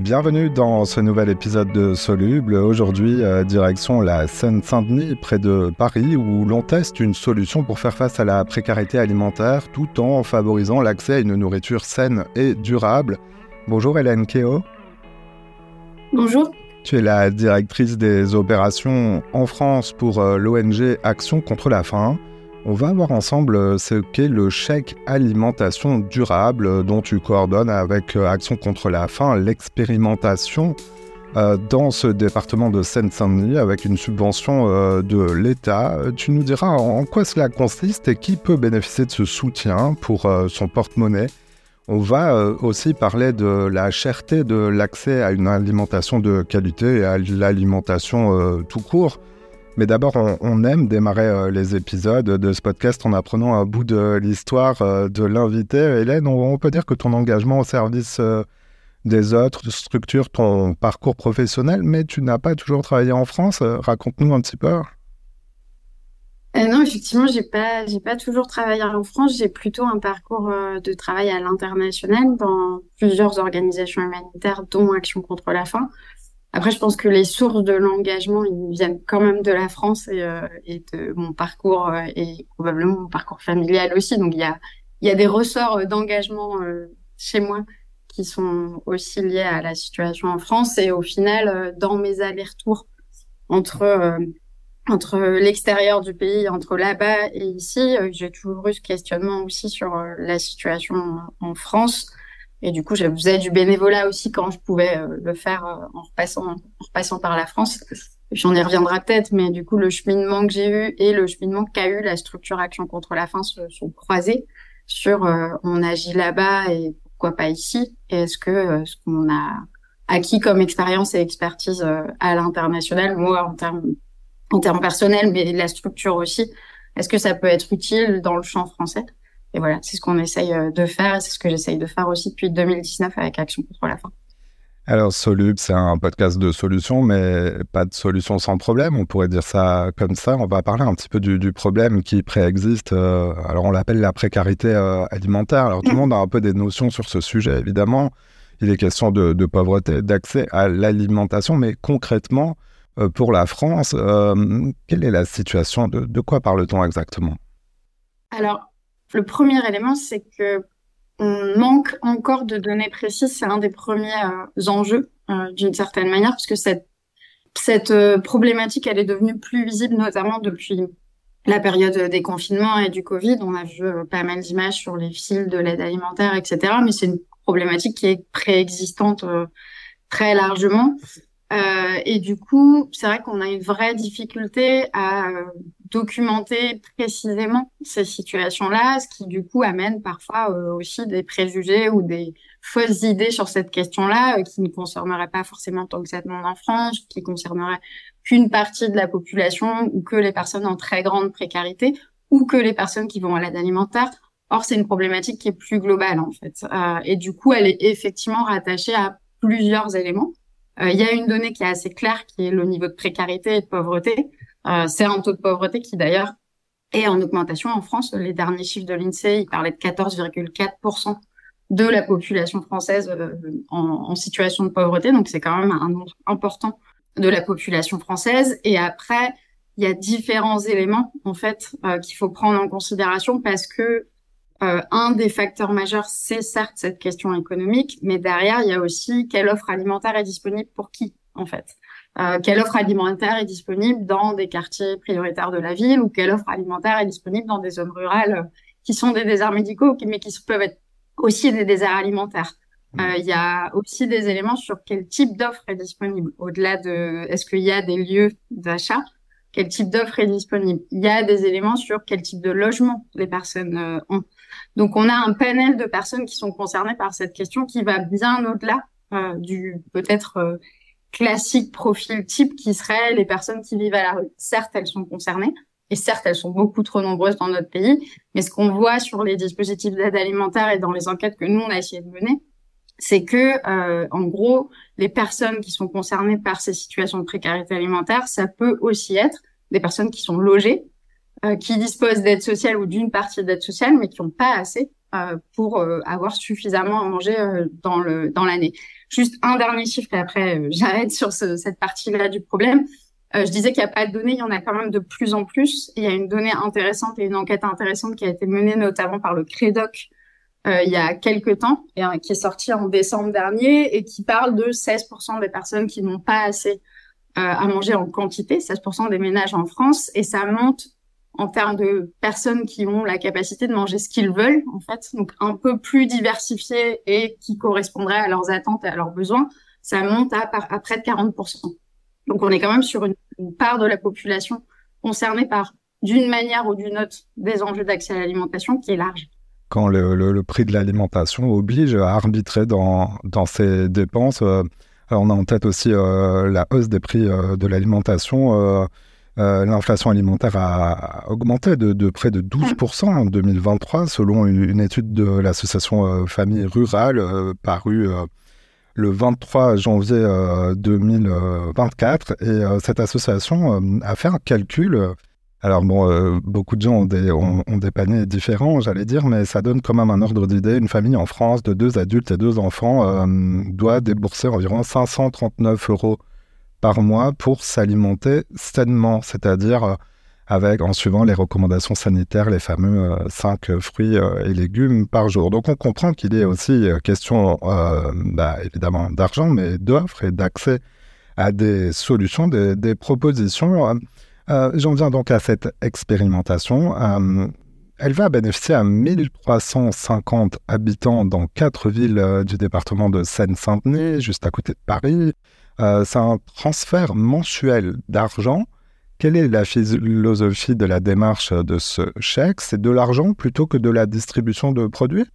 Bienvenue dans ce nouvel épisode de Soluble. Aujourd'hui, euh, direction la Seine-Saint-Denis, près de Paris, où l'on teste une solution pour faire face à la précarité alimentaire tout en favorisant l'accès à une nourriture saine et durable. Bonjour Hélène Keo. Bonjour. Tu es la directrice des opérations en France pour euh, l'ONG Action contre la faim. On va voir ensemble euh, ce qu'est le chèque alimentation durable euh, dont tu coordonnes avec Action contre la faim l'expérimentation dans ce département de Seine-Saint-Denis avec une subvention de l'État. Tu nous diras en quoi cela consiste et qui peut bénéficier de ce soutien pour son porte-monnaie. On va euh, aussi parler de la cherté de l'accès à une alimentation de qualité et à l'alimentation euh, tout court. Mais d'abord, on, aime démarrer euh, les épisodes de ce podcast en apprenant un bout de l'histoire de l'invité. Hélène, on, peut dire que ton engagement au service des autres structure ton parcours professionnel, mais tu n'as pas toujours travaillé en France. Raconte-nous un petit peu. Euh, non, effectivement, j'ai pas, j'ai pas toujours travaillé en France. J'ai plutôt un parcours euh, de travail à l'international dans plusieurs organisations humanitaires, dont Action contre la faim. Après, je pense que les sources de l'engagement, ils viennent quand même de la France et, euh, et de mon parcours et probablement mon parcours familial aussi. Donc, il y a, y a des ressorts d'engagement chez moi qui sont aussi liés à la situation en France. Et au final, dans mes allers-retours entre entre l'extérieur du pays, entre là-bas et ici, euh, j'ai toujours eu ce questionnement aussi sur euh, la situation en France. Et du coup, je faisais du bénévolat aussi quand je pouvais euh, le faire en repassant, en repassant par la France. J'en y reviendrai peut-être, mais du coup, le cheminement que j'ai eu et le cheminement qu'a eu la structure Action contre la faim se sont croisés sur on agit là-bas et pourquoi pas ici? Et est-ce que ce qu'on a acquis comme expérience et expertise à l'international, moi en termes en termes personnels, mais la structure aussi. Est-ce que ça peut être utile dans le champ français? Et voilà, c'est ce qu'on essaye euh, de faire et c'est ce que j'essaye de faire aussi depuis 2019 avec Action contre la faim. Alors, Solub, c'est un podcast de solutions, mais pas de solutions sans problème. On pourrait dire ça comme ça. On va parler un petit peu du, problème qui préexiste. Euh, alors, on l'appelle la précarité euh, alimentaire. Alors, tout le monde a un peu des notions sur ce sujet, évidemment. Il est question de, de pauvreté, d'accès à l'alimentation, mais concrètement, euh, pour la France. Quelle est la situation? De, quoi parle-t-on exactement? Alors, le premier élément, c'est que on manque encore de données précises. C'est un des premiers euh, enjeux, d'une certaine manière, parce que cette, cette problématique, elle est devenue plus visible, notamment depuis la période des confinements et du Covid. On a vu pas mal d'images sur les fils de l'aide alimentaire, etc. Mais c'est une problématique qui est préexistante très largement. Euh, et du coup, c'est vrai qu'on a une vraie difficulté à euh, documenter précisément ces situations-là, ce qui du coup amène parfois euh, aussi des préjugés ou des fausses idées sur cette question-là, qui ne concerneraient pas forcément tant que ça monde en France, qui concerneraient qu'une partie de la population ou que les personnes en très grande précarité ou que les personnes qui vont à l'aide alimentaire. Or, c'est une problématique qui est plus globale en fait, et du coup, elle est effectivement rattachée à plusieurs éléments. Euh, il y a une donnée qui est assez claire, qui est le niveau de précarité et de pauvreté. Euh, c'est un taux de pauvreté qui d'ailleurs est en augmentation en France. Les derniers chiffres de l'INSEE, ils parlaient de 14,4% de la population française euh, en, situation de pauvreté. Donc c'est quand même un nombre important de la population française. Et après, il y a différents éléments en fait qu'il faut prendre en considération parce que euh, un des facteurs majeurs, c'est certes cette question économique, mais derrière, il y a aussi quelle offre alimentaire est disponible pour qui, en fait. Euh, quelle offre alimentaire est disponible dans des quartiers prioritaires de la ville ou quelle offre alimentaire est disponible dans des zones rurales euh, qui sont des déserts médicaux, mais qui peuvent être aussi des déserts alimentaires. Mmh. Il y a aussi des éléments sur quel type d'offre est disponible, au-delà de est-ce qu'il y a des lieux d'achat, quel type d'offre est disponible? Il y a des éléments sur quel type de logement les personnes ont. Donc, on a un panel de personnes qui sont concernées par cette question qui va bien au-delà euh, du peut-être euh, classique profil type qui serait les personnes qui vivent à la rue. Certes, elles sont concernées. Et certes, elles sont beaucoup trop nombreuses dans notre pays, mais ce qu'on voit sur les dispositifs d'aide alimentaire et dans les enquêtes que nous on a essayé de mener, c'est que, euh, en gros, les personnes qui sont concernées par ces situations de précarité alimentaire, ça peut aussi être des personnes qui sont logées, euh, qui disposent d'aide sociale ou d'une partie d'aide sociale, mais qui n'ont pas assez euh, pour euh, avoir suffisamment à manger dans le dans l'année. Juste un dernier chiffre et après j'arrête sur cette partie-là du problème. je disais qu'il n'y a pas de données, il y en a quand même de plus en plus. Il y a une donnée intéressante et une enquête intéressante qui a été menée notamment par le Crédoc euh, il y a quelques temps, et, qui est sorti en décembre dernier, et qui parle de 16% des personnes qui n'ont pas assez euh, à manger en quantité, 16% des ménages en France, et ça monte en termes de personnes qui ont la capacité de manger ce qu'ils veulent, en fait, donc un peu plus diversifié et qui correspondrait à leurs attentes et à leurs besoins, ça monte à, près de 40%. Donc on est quand même sur une, part de la population concernée par, d'une manière ou d'une autre, des enjeux d'accès à l'alimentation qui est large quand le, prix de l'alimentation oblige à arbitrer dans, dans ses dépenses. Euh, on a en tête aussi euh, la hausse des prix euh, de l'alimentation. L'inflation alimentaire a augmenté de, près de 12% en 2023, selon une, étude de l'association Famille Rurale parue le 23 janvier 2024. Et cette association a fait un calcul alors bon, euh, beaucoup de gens ont des, ont, des paniers différents, j'allais dire, mais ça donne quand même un ordre d'idée. Une famille en France de deux adultes et deux enfants euh, doit débourser environ 539 euros par mois pour s'alimenter sainement, c'est-à-dire euh, avec, en suivant les recommandations sanitaires, les fameux 5 fruits et légumes par jour. Donc on comprend qu'il est aussi question, bah, évidemment, d'argent, mais d'offres et d'accès à des solutions, des, des propositions. Euh, j'en viens donc à cette expérimentation. Euh, elle va bénéficier à 1350 habitants dans quatre villes euh, du département de Seine-Saint-Denis, juste à côté de Paris. C'est un transfert mensuel d'argent. Quelle est la philosophie de la démarche de ce chèque? C'est de l'argent plutôt que de la distribution de produits?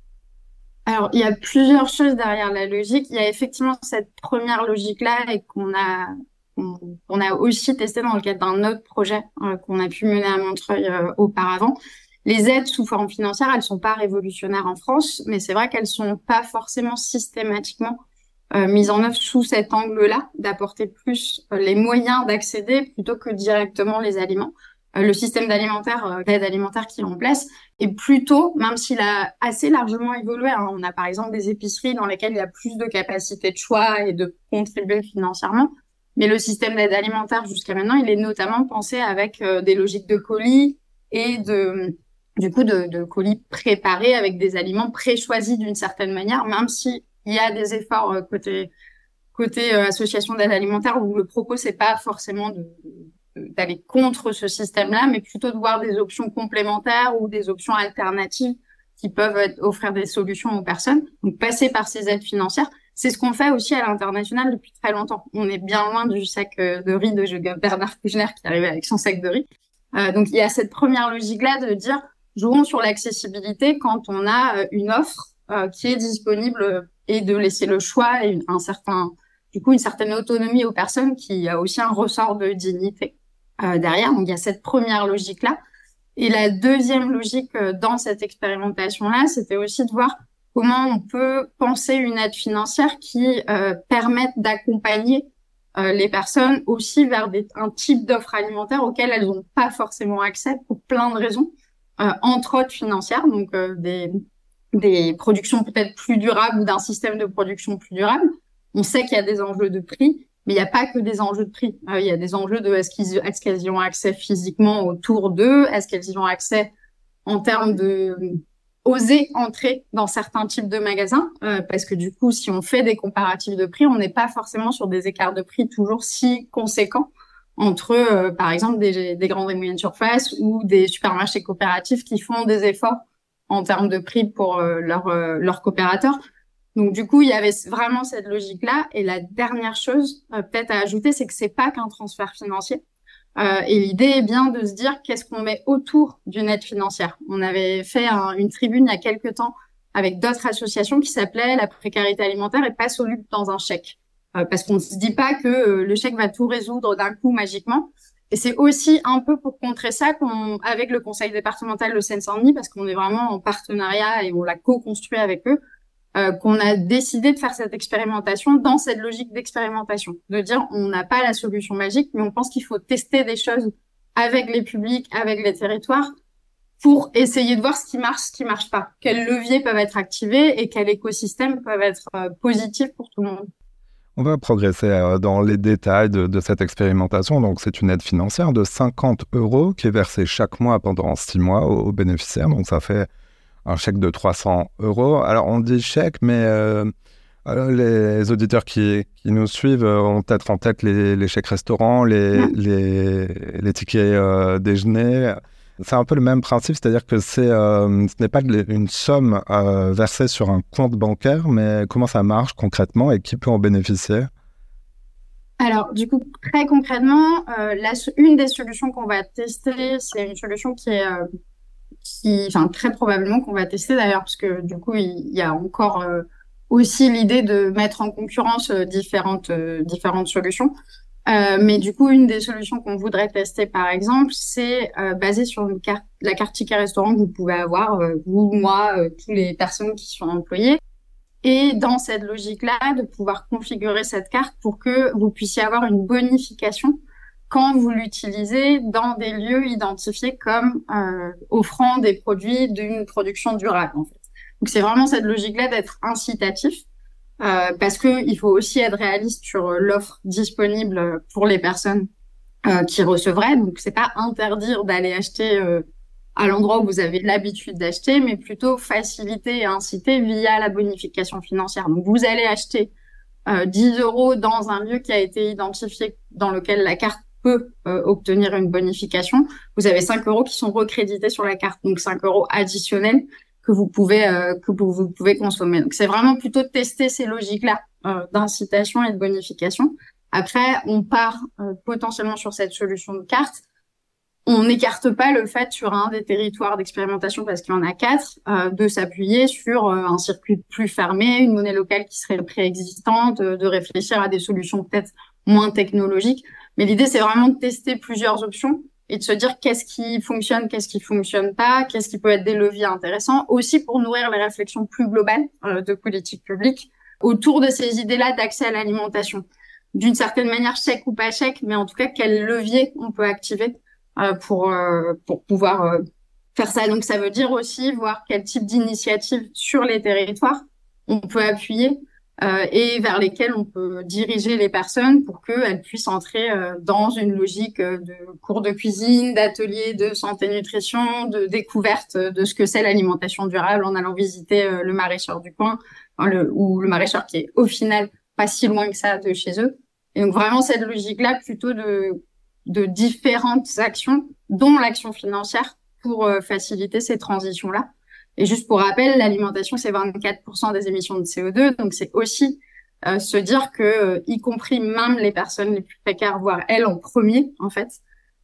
Alors, il y a plusieurs choses derrière la logique. Il y a effectivement cette première logique-là et qu'on a on, a aussi testé dans le cadre d'un autre projet euh, qu'on a pu mener à Montreuil euh, auparavant. Les aides sous forme financière, elles sont pas révolutionnaires en France, mais c'est vrai qu'elles sont pas forcément systématiquement euh, mises en œuvre sous cet angle-là, d'apporter plus les moyens d'accéder plutôt que directement les aliments. le système d'alimentaire, d'aide alimentaire qui est en place est plutôt, même s'il a assez largement évolué, hein, on a par exemple des épiceries dans lesquelles il y a plus de capacité de choix et de contribuer financièrement, mais le système d'aide alimentaire jusqu'à maintenant, il est notamment pensé avec euh, des logiques de colis et de du coup de, de colis préparés avec des aliments pré-choisis d'une certaine manière, même si il y a des efforts euh, côté côté euh, association d'aide alimentaire où le propos c'est pas forcément d'aller contre ce système-là, mais plutôt de voir des options complémentaires ou des options alternatives qui peuvent offrir des solutions aux personnes. Donc passer par ces aides financières, c'est ce qu'on fait aussi à l'international depuis très longtemps. On est bien loin du sac euh, de riz de Bernard Kouchner qui arrivait avec son sac de riz. Euh, donc il y a cette première logique-là de dire jouons sur l'accessibilité quand on a une offre euh, qui est disponible et de laisser le choix et un certain, du coup, une certaine autonomie aux personnes qui a aussi un ressort de dignité derrière. Donc il y a cette première logique-là. Et la deuxième logique dans cette expérimentation-là, c'était aussi de voir comment on peut penser une aide financière qui euh, permette d'accompagner euh, les personnes aussi vers des, un type d'offres alimentaires auxquelles elles n'ont pas forcément accès pour plein de raisons, euh, entre autres financières, donc euh, des, des productions peut-être plus durables ou d'un système de production plus durable. On sait qu'il y a des enjeux de prix, mais il n'y a pas que des enjeux de prix. Euh, il y a des enjeux de est-ce qu'ils est-ce qu'elles y ont accès physiquement autour d'eux, est-ce qu'elles y ont accès en termes de oser entrer dans certains types de magasins? Euh, parce que du coup, si on fait des comparatifs de prix, on n'est pas forcément sur des écarts de prix toujours si conséquents entre, euh, par exemple, des, des, grandes et moyennes surfaces ou des supermarchés coopératifs qui font des efforts en termes de prix pour euh, leurs leur coopérateurs. Donc du coup, il y avait vraiment cette logique-là. Et la dernière chose peut-être à ajouter, c'est que c'est pas qu'un transfert financier. Euh, et l'idée est bien de se dire qu'est-ce qu'on met autour d'une aide financière. On avait fait une tribune il y a quelques temps avec d'autres associations qui s'appelait La précarité alimentaire est pas soluble dans un chèque. Euh, parce qu'on ne se dit pas que euh, le chèque va tout résoudre d'un coup magiquement. Et c'est aussi un peu pour contrer ça qu'on, avec le conseil départemental de Seine-Saint-Denis, parce qu'on est vraiment en partenariat et on l'a co-construit avec eux, euh, qu'on a décidé de faire cette expérimentation dans cette logique d'expérimentation, de dire on n'a pas la solution magique, mais on pense qu'il faut tester des choses avec les publics, avec les territoires, pour essayer de voir ce qui marche, ce qui marche pas, quels leviers peuvent être activés et quels écosystèmes peuvent être euh, positifs pour tout le monde. On va progresser euh, dans les détails de, cette expérimentation. Donc, c'est une aide financière de 50 euros qui est versée chaque mois pendant six mois aux, bénéficiaires. Donc, ça fait un chèque de 300 euros. Alors, on dit chèque, mais euh, les auditeurs qui, nous suivent ont peut-être en tête les, chèques restaurants, les, les, tickets déjeuner. C'est un peu le même principe, c'est-à-dire que c'est, euh, ce n'est pas une somme euh, versée sur un compte bancaire, mais comment ça marche concrètement et qui peut en bénéficier? Alors, du coup, très concrètement, euh, une des solutions qu'on va tester, c'est une solution qui est, qui, enfin, très probablement qu'on va tester d'ailleurs, parce que du coup, il, y a encore aussi l'idée de mettre en concurrence différentes, différentes solutions. Euh, mais du coup, une des solutions qu'on voudrait tester, par exemple, c'est euh, basé sur une carte, la carte ticket restaurant que vous pouvez avoir, euh, vous, moi, euh, toutes les personnes qui sont employées. Et dans cette logique-là, de pouvoir configurer cette carte pour que vous puissiez avoir une bonification quand vous l'utilisez dans des lieux identifiés comme offrant des produits d'une production durable, en fait. Donc, c'est vraiment cette logique-là d'être incitatif euh, parce que il faut aussi être réaliste sur euh, l'offre disponible pour les personnes euh, qui recevraient. Donc c'est pas interdire d'aller acheter euh, à l'endroit où vous avez l'habitude d'acheter, mais plutôt faciliter et inciter via la bonification financière. Donc vous allez acheter 10 euros dans un lieu qui a été identifié dans lequel la carte peut obtenir une bonification. Vous avez 5 euros qui sont recrédités sur la carte, donc 5 euros additionnels que vous pouvez euh, que vous, pouvez consommer. Donc c'est vraiment plutôt de tester ces logiques-là euh, d'incitation et de bonification. Après, on part euh, potentiellement sur cette solution de carte. On n'écarte pas le fait sur un des territoires d'expérimentation, parce qu'il y en a quatre, de s'appuyer sur un circuit plus fermé, une monnaie locale qui serait préexistante, de réfléchir à des solutions peut-être moins technologiques. Mais l'idée, c'est vraiment de tester plusieurs options et de se dire qu'est-ce qui fonctionne, qu'est-ce qui fonctionne pas, qu'est-ce qui peut être des leviers intéressants, aussi pour nourrir les réflexions plus globales euh, de politique publique autour de ces idées-là d'accès à l'alimentation. D'une certaine manière, chèque ou pas chèque, mais en tout cas, quel levier on peut activer euh, pour euh, pour pouvoir faire ça. Donc, ça veut dire aussi voir quel type d'initiative sur les territoires on peut appuyer euh, et vers lesquels on peut diriger les personnes pour qu'elles puissent entrer euh, dans une logique euh, de cours de cuisine, d'ateliers de santé nutrition, de découverte de ce que c'est l'alimentation durable en allant visiter le maraîcheur du coin ou le maraîcheur qui est au final pas si loin que ça de chez eux. Et donc vraiment cette logique-là plutôt de, de différentes actions, dont l'action financière pour faciliter ces transitions-là. Et juste pour rappel, l'alimentation, c'est 24% des émissions de CO2. Donc, c'est aussi euh, se dire que, euh, y compris même les personnes les plus précaires, voire elles en premier, en fait,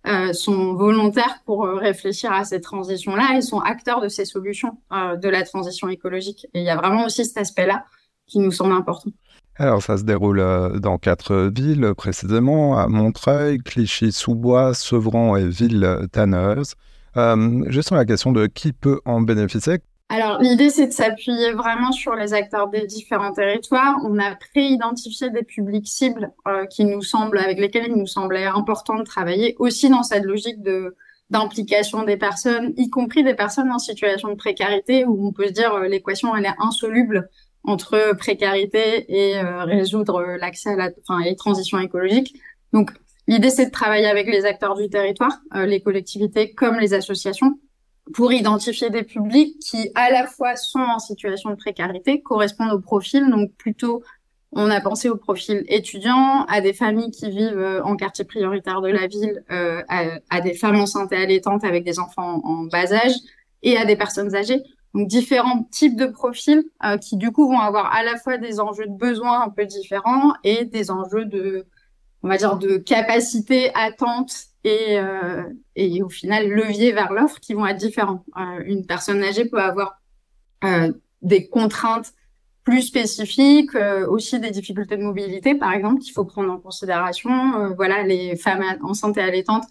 euh, sont volontaires pour réfléchir à ces transitions-là et sont acteurs de ces solutions de la transition écologique. Et il y a vraiment aussi cet aspect-là qui nous semble important. Alors, ça se déroule dans quatre villes, précisément à Montreuil, Clichy-sous-Bois, Sevran et Ville-Tanneuse. Euh, juste sur la question de qui peut en bénéficier. Alors, l'idée, c'est de s'appuyer vraiment sur les acteurs des différents territoires. On a pré-identifié des publics cibles euh, qui nous semblent, avec lesquels il nous semblait important de travailler, aussi dans cette logique de d'implication des personnes, y compris des personnes en situation de précarité, où on peut se dire euh, l'équation elle est insoluble entre précarité et euh, résoudre l'accès à la, enfin, et transition écologique. Donc, L'idée, c'est de travailler avec les acteurs du territoire, euh, les collectivités comme les associations, pour identifier des publics qui, à la fois, sont en situation de précarité, correspondent au profil, donc plutôt, on a pensé au profil étudiant, à des familles qui vivent euh, en quartier prioritaire de la ville, euh, à, des femmes enceintes et allaitantes avec des enfants en, bas âge, et à des personnes âgées. Donc différents types de profils qui du coup vont avoir à la fois des enjeux de besoins un peu différents et des enjeux de on va dire, de capacité, attente et, euh, et au final levier vers l'offre qui vont être différents. Euh, une personne âgée peut avoir euh, des contraintes plus spécifiques, euh, aussi des difficultés de mobilité, par exemple, qu'il faut prendre en considération. Euh, voilà, les femmes enceintes et allaitantes.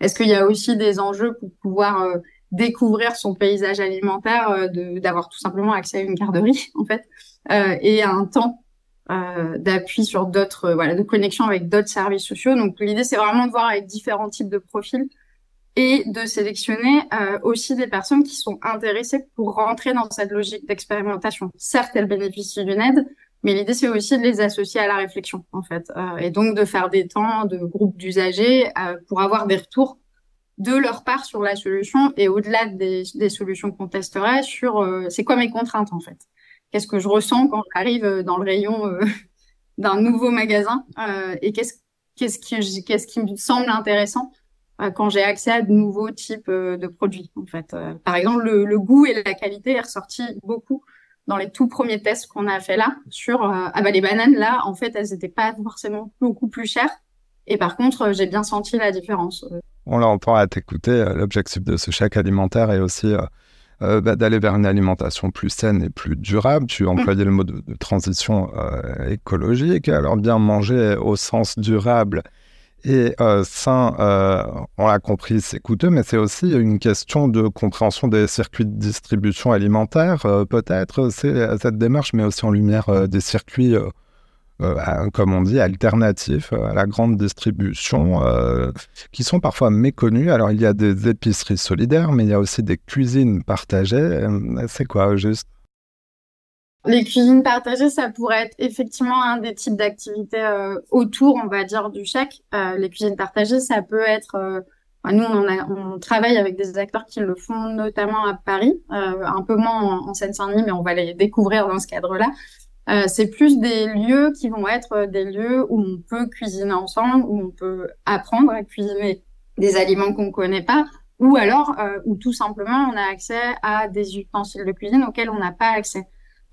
Est-ce qu'il y a aussi des enjeux pour pouvoir découvrir son paysage alimentaire, d'avoir tout simplement accès à une garderie, en fait, et à un temps euh, d'appui sur d'autres, euh, voilà, de connexion avec d'autres services sociaux. Donc l'idée, c'est vraiment de voir avec différents types de profils et de sélectionner euh, aussi des personnes qui sont intéressées pour rentrer dans cette logique d'expérimentation. Certes, elles bénéficient d'une aide, Mais l'idée, c'est aussi de les associer à la réflexion, en fait, et donc de faire des temps de groupes d'usagers pour avoir des retours de leur part sur la solution et au-delà des, solutions qu'on testerait sur c'est quoi mes contraintes en fait. Qu'est-ce que je ressens quand j'arrive dans le rayon d'un nouveau magasin et qu'est-ce qu'est-ce qui, me semble intéressant euh, quand j'ai accès à de nouveaux types euh, de produits. En fait, euh, par exemple, le, goût et la qualité est ressorti beaucoup dans les tout premiers tests qu'on a fait là sur ah bah les bananes là en fait elles n'étaient pas forcément beaucoup plus chères et par contre j'ai bien senti la différence. On l'entend à t'écouter l'objectif de ce chèque alimentaire est aussi bah, d'aller vers une alimentation plus saine et plus durable. Tu mmh. employais le mot de, de transition écologique. Alors bien manger au sens durable et euh, euh, on l'a compris, c'est coûteux, mais c'est aussi une question de compréhension des circuits de distribution alimentaire. Euh, peut-être, c'est cette démarche, mais aussi en lumière des circuits, comme on dit, alternatifs à la grande distribution, qui sont parfois méconnus. Alors, il y a des épiceries solidaires, mais il y a aussi des cuisines partagées. C'est quoi, juste? Les cuisines partagées, ça pourrait être effectivement un des types d'activités euh, autour, on va dire, du chèque. Euh, les cuisines partagées, ça peut être... Euh, nous, on, travaille avec des acteurs qui le font notamment à Paris, un peu moins en, Seine-Saint-Denis, mais on va les découvrir dans ce cadre-là. C'est plus des lieux qui vont être des lieux où on peut cuisiner ensemble, où on peut apprendre à cuisiner des aliments qu'on ne connaît pas, ou alors où tout simplement on a accès à des ustensiles de cuisine auxquels on n'a pas accès.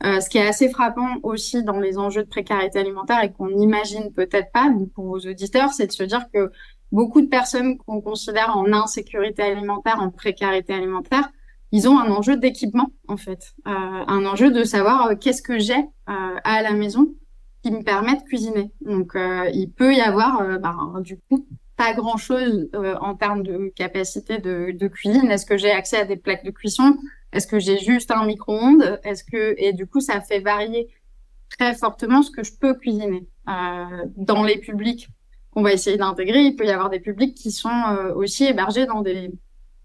Euh, ce qui est assez frappant aussi dans les enjeux de précarité alimentaire et qu'on n'imagine peut-être pas pour vos auditeurs, c'est de se dire que beaucoup de personnes qu'on considère en insécurité alimentaire, en précarité alimentaire, ils ont un enjeu d'équipement en fait, euh, un enjeu de savoir euh, qu'est-ce que j'ai à la maison qui me permet de cuisiner. Donc il peut y avoir bah, du coup pas grand chose en termes de capacité de, cuisine. Est-ce que j'ai accès à des plaques de cuisson? Est-ce que j'ai juste un micro-ondes? Est-ce que et du coup ça fait varier très fortement ce que je peux cuisiner euh, dans les publics qu'on va essayer d'intégrer. Il peut y avoir des publics qui sont euh, aussi hébergés dans des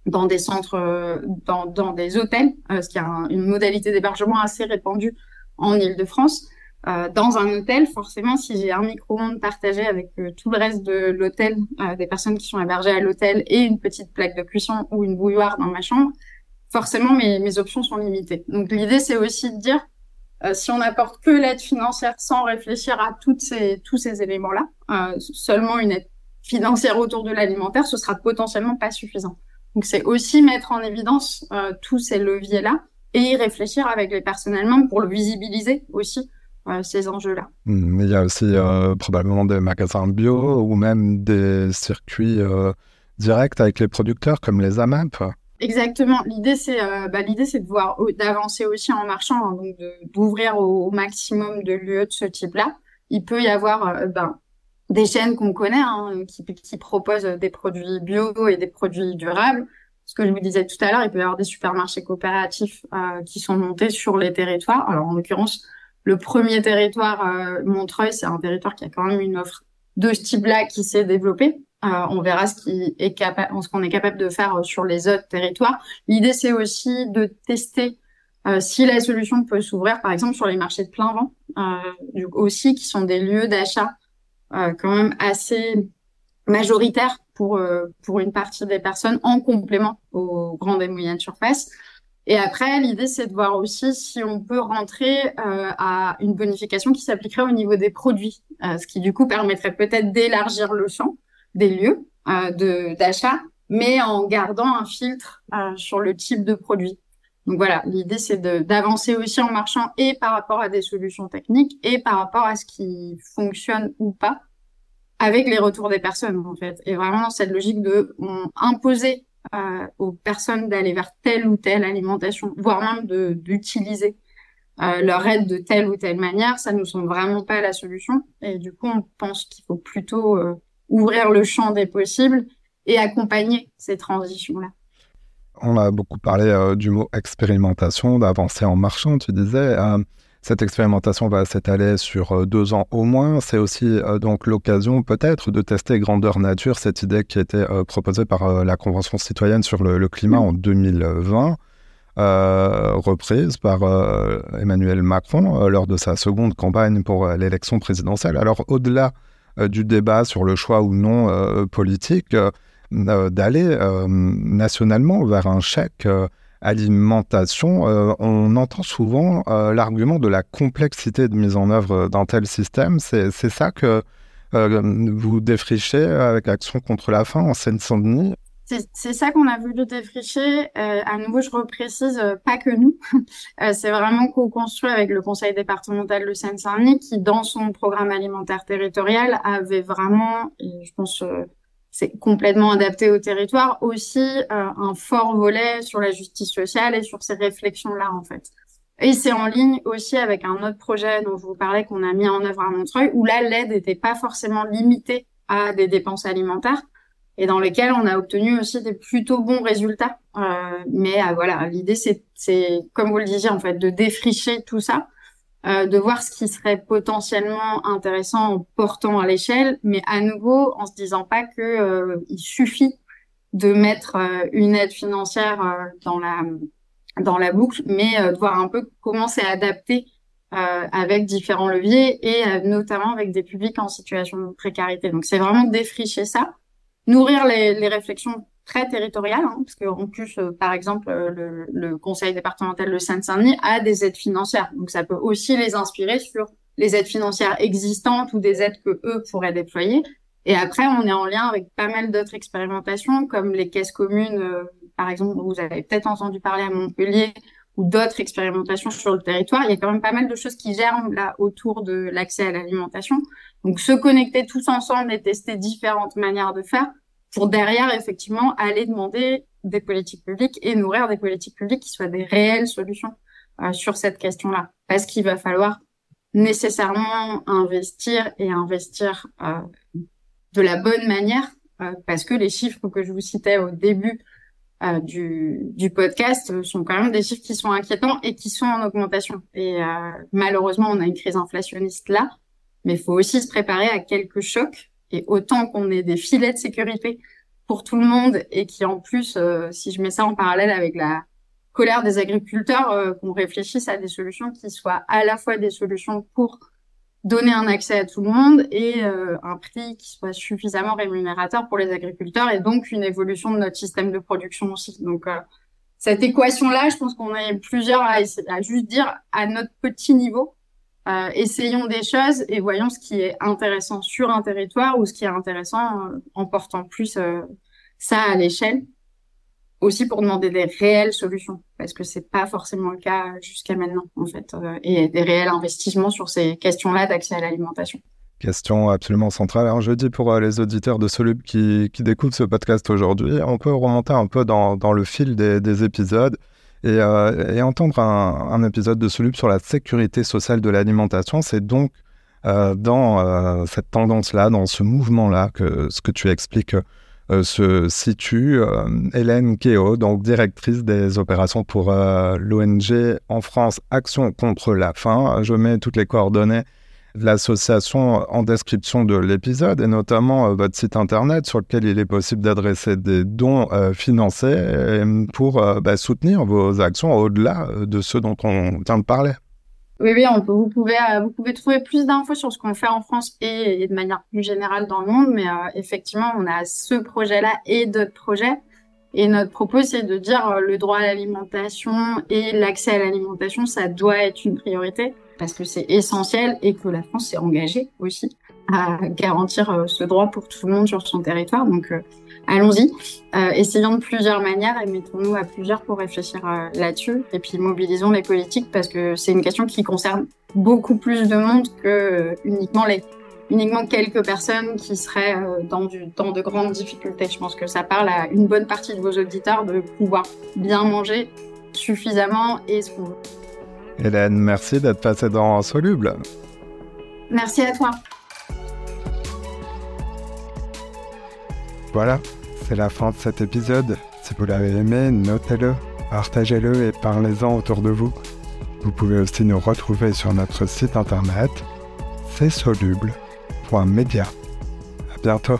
dans des centres, euh, dans, dans des hôtels, ce qui est une modalité d'hébergement assez répandue en Île-de-France. dans un hôtel, forcément, si j'ai un micro-ondes partagé avec tout le reste de l'hôtel, des personnes qui sont hébergées à l'hôtel et une petite plaque de cuisson ou une bouilloire dans ma chambre, forcément mes, mes options sont limitées. Donc l'idée c'est aussi de dire euh, si on n'apporte que l'aide financière sans réfléchir à toutes ces, tous ces éléments-là, euh, seulement une aide financière autour de l'alimentaire, ce sera potentiellement pas suffisant. Donc c'est aussi mettre en évidence euh, tous ces leviers-là et y réfléchir avec les personnels membres pour le visibiliser aussi euh, ces enjeux-là. Mmh, mais il y a aussi euh, probablement des magasins bio ou même des circuits directs avec les producteurs comme les AMAP. Exactement. L'idée c'est bah, l'idée c'est de voir d'avancer aussi en marchant, hein, donc d'ouvrir au, maximum de lieux de ce type-là. Il peut y avoir ben, des chaînes qu'on connaît hein, qui, qui proposent des produits bio et des produits durables. Ce que je vous disais tout à l'heure, il peut y avoir des supermarchés coopératifs euh, qui sont montés sur les territoires. Alors en l'occurrence, le premier territoire Montreuil, c'est un territoire qui a quand même une offre de ce type-là qui s'est développée. Euh, on verra ce qui est capable, ce qu'on est capable de faire euh, sur les autres territoires. L'idée, c'est aussi de tester euh, si la solution peut s'ouvrir, par exemple, sur les marchés de plein vent, aussi qui sont des lieux d'achat quand même assez majoritaires pour pour une partie des personnes en complément aux grandes et moyennes surfaces. Et après, l'idée, c'est de voir aussi si on peut rentrer à une bonification qui s'appliquerait au niveau des produits, ce qui du coup permettrait peut-être d'élargir le champ des lieux euh, de d'achat, mais en gardant un filtre euh, sur le type de produit. Donc voilà, l'idée c'est d'avancer aussi en marchant et par rapport à des solutions techniques et par rapport à ce qui fonctionne ou pas avec les retours des personnes en fait. Et vraiment cette logique de imposer euh, aux personnes d'aller vers telle ou telle alimentation, voire même d'utiliser euh, leur aide de telle ou telle manière, ça nous semble vraiment pas la solution. Et du coup, on pense qu'il faut plutôt euh, ouvrir le champ des possibles et accompagner ces transitions-là. On a beaucoup parlé euh, du mot expérimentation, d'avancer en marchant, tu disais. Euh, cette expérimentation va s'étaler sur euh, deux ans au moins. C'est aussi donc l'occasion peut-être de tester grandeur nature, cette idée qui été proposée par la Convention citoyenne sur le, climat mmh. en 2020. reprise par Emmanuel Macron lors de sa seconde campagne pour l'élection présidentielle. Alors au-delà du débat sur le choix ou non politique, d'aller nationalement vers un chèque alimentation, on entend souvent l'argument de la complexité de mise en œuvre d'un tel système. C'est ça que vous défrichez avec Action contre la faim en Seine-Saint-Denis? C'est ça qu'on a voulu défricher. Euh, à nouveau, je reprécise, euh, pas que nous. euh, c'est vraiment co-construit avec le Conseil départemental de Seine-Saint-Denis qui, dans son programme alimentaire territorial, avait vraiment, je pense euh, c'est complètement adapté au territoire, aussi euh, un fort volet sur la justice sociale et sur ces réflexions-là, en fait. Et c'est en ligne aussi avec un autre projet dont je vous parlais qu'on a mis en œuvre à Montreuil, où là, l'aide n'était pas forcément limitée à des dépenses alimentaires, et dans lesquels on a obtenu aussi des plutôt bons résultats. Euh, mais euh, voilà, l'idée c'est comme vous le disiez en fait, de défricher tout ça, euh, de voir ce qui serait potentiellement intéressant en portant à l'échelle, mais à nouveau en se disant pas que euh, il suffit de mettre euh, une aide financière dans la dans la boucle, mais de voir un peu comment c'est adapté avec différents leviers et notamment avec des publics en situation de précarité. Donc c'est vraiment défricher ça nourrir les, les réflexions très territoriales, hein, parce qu'en plus, euh, par exemple, euh, le, le, conseil départemental de Seine-Saint-Denis a des aides financières. Donc, ça peut aussi les inspirer sur les aides financières existantes ou des aides que eux pourraient déployer. Et après, on est en lien avec pas mal d'autres expérimentations, comme les caisses communes, euh, par exemple, vous avez peut-être entendu parler à Montpellier, ou d'autres expérimentations sur le territoire. Il y a quand même pas mal de choses qui germent là autour de l'accès à l'alimentation. Donc, se connecter tous ensemble et tester différentes manières de faire pour derrière, effectivement, aller demander des politiques publiques et nourrir des politiques publiques qui soient des réelles solutions euh, sur cette question-là. Parce qu'il va falloir nécessairement investir et investir euh, de la bonne manière, euh, parce que les chiffres que je vous citais au début euh, du, du, podcast sont quand même des chiffres qui sont inquiétants et qui sont en augmentation. Et euh, malheureusement, on a une crise inflationniste là, mais il faut aussi se préparer à quelques chocs et autant qu'on ait des filets de sécurité pour tout le monde et qui en plus, euh, si je mets ça en parallèle avec la colère des agriculteurs, euh, qu'on réfléchisse à des solutions qui soient à la fois des solutions pour donner un accès à tout le monde et euh, un prix qui soit suffisamment rémunérateur pour les agriculteurs et donc une évolution de notre système de production aussi. Donc cette équation-là, je pense qu'on est plusieurs à juste dire à notre petit niveau, euh, essayons des choses et voyons ce qui est intéressant sur un territoire ou ce qui est intéressant euh, en portant plus euh, ça à l'échelle. Aussi pour demander des réelles solutions, parce que c'est pas forcément le cas jusqu'à maintenant, en fait, et des réels investissements sur ces questions-là d'accès à l'alimentation. Question absolument centrale. Alors, je dis pour les auditeurs de Solub qui, qui découvrent ce podcast aujourd'hui, on peut remonter un peu dans, le fil des épisodes euh, et, entendre un, épisode de Soluble sur la sécurité sociale de l'alimentation, c'est donc euh, dans euh, cette tendance-là, dans ce mouvement-là, que ce que tu expliques se situe. Hélène Keo, donc directrice des opérations pour l'ONG en France Action contre la faim. Je mets toutes les coordonnées l'association en description de l'épisode et notamment euh, votre site internet sur lequel il est possible d'adresser des dons euh, financés euh, pour bah, soutenir vos actions au-delà de ceux dont on vient de parler. Oui, oui, vous, pouvez, vous pouvez trouver plus d'infos sur ce qu'on fait en France et, de manière plus générale dans le monde, mais effectivement, on a ce projet-là et d'autres projets. Et notre propos, c'est de dire le droit à l'alimentation et l'accès à l'alimentation, ça doit être une priorité parce que c'est essentiel et que la France s'est engagée aussi à garantir euh, ce droit pour tout le monde sur son territoire. Donc, euh, allons-y. Euh, essayons de plusieurs manières et mettons-nous à plusieurs pour réfléchir là-dessus. Et puis, mobilisons les politiques parce que c'est une question qui concerne beaucoup plus de monde que uniquement les uniquement quelques personnes qui seraient dans, du, dans de grandes difficultés. Je pense que ça parle à une bonne partie de vos auditeurs de pouvoir bien manger suffisamment et ce qu'on veut. Hélène, merci d'être passée dans Soluble. Merci à toi. Voilà, c'est la fin de cet épisode. Si vous l'avez aimé, notez-le, partagez-le et parlez-en autour de vous. Vous pouvez aussi nous retrouver sur notre site internet, c'est soluble.media. À bientôt.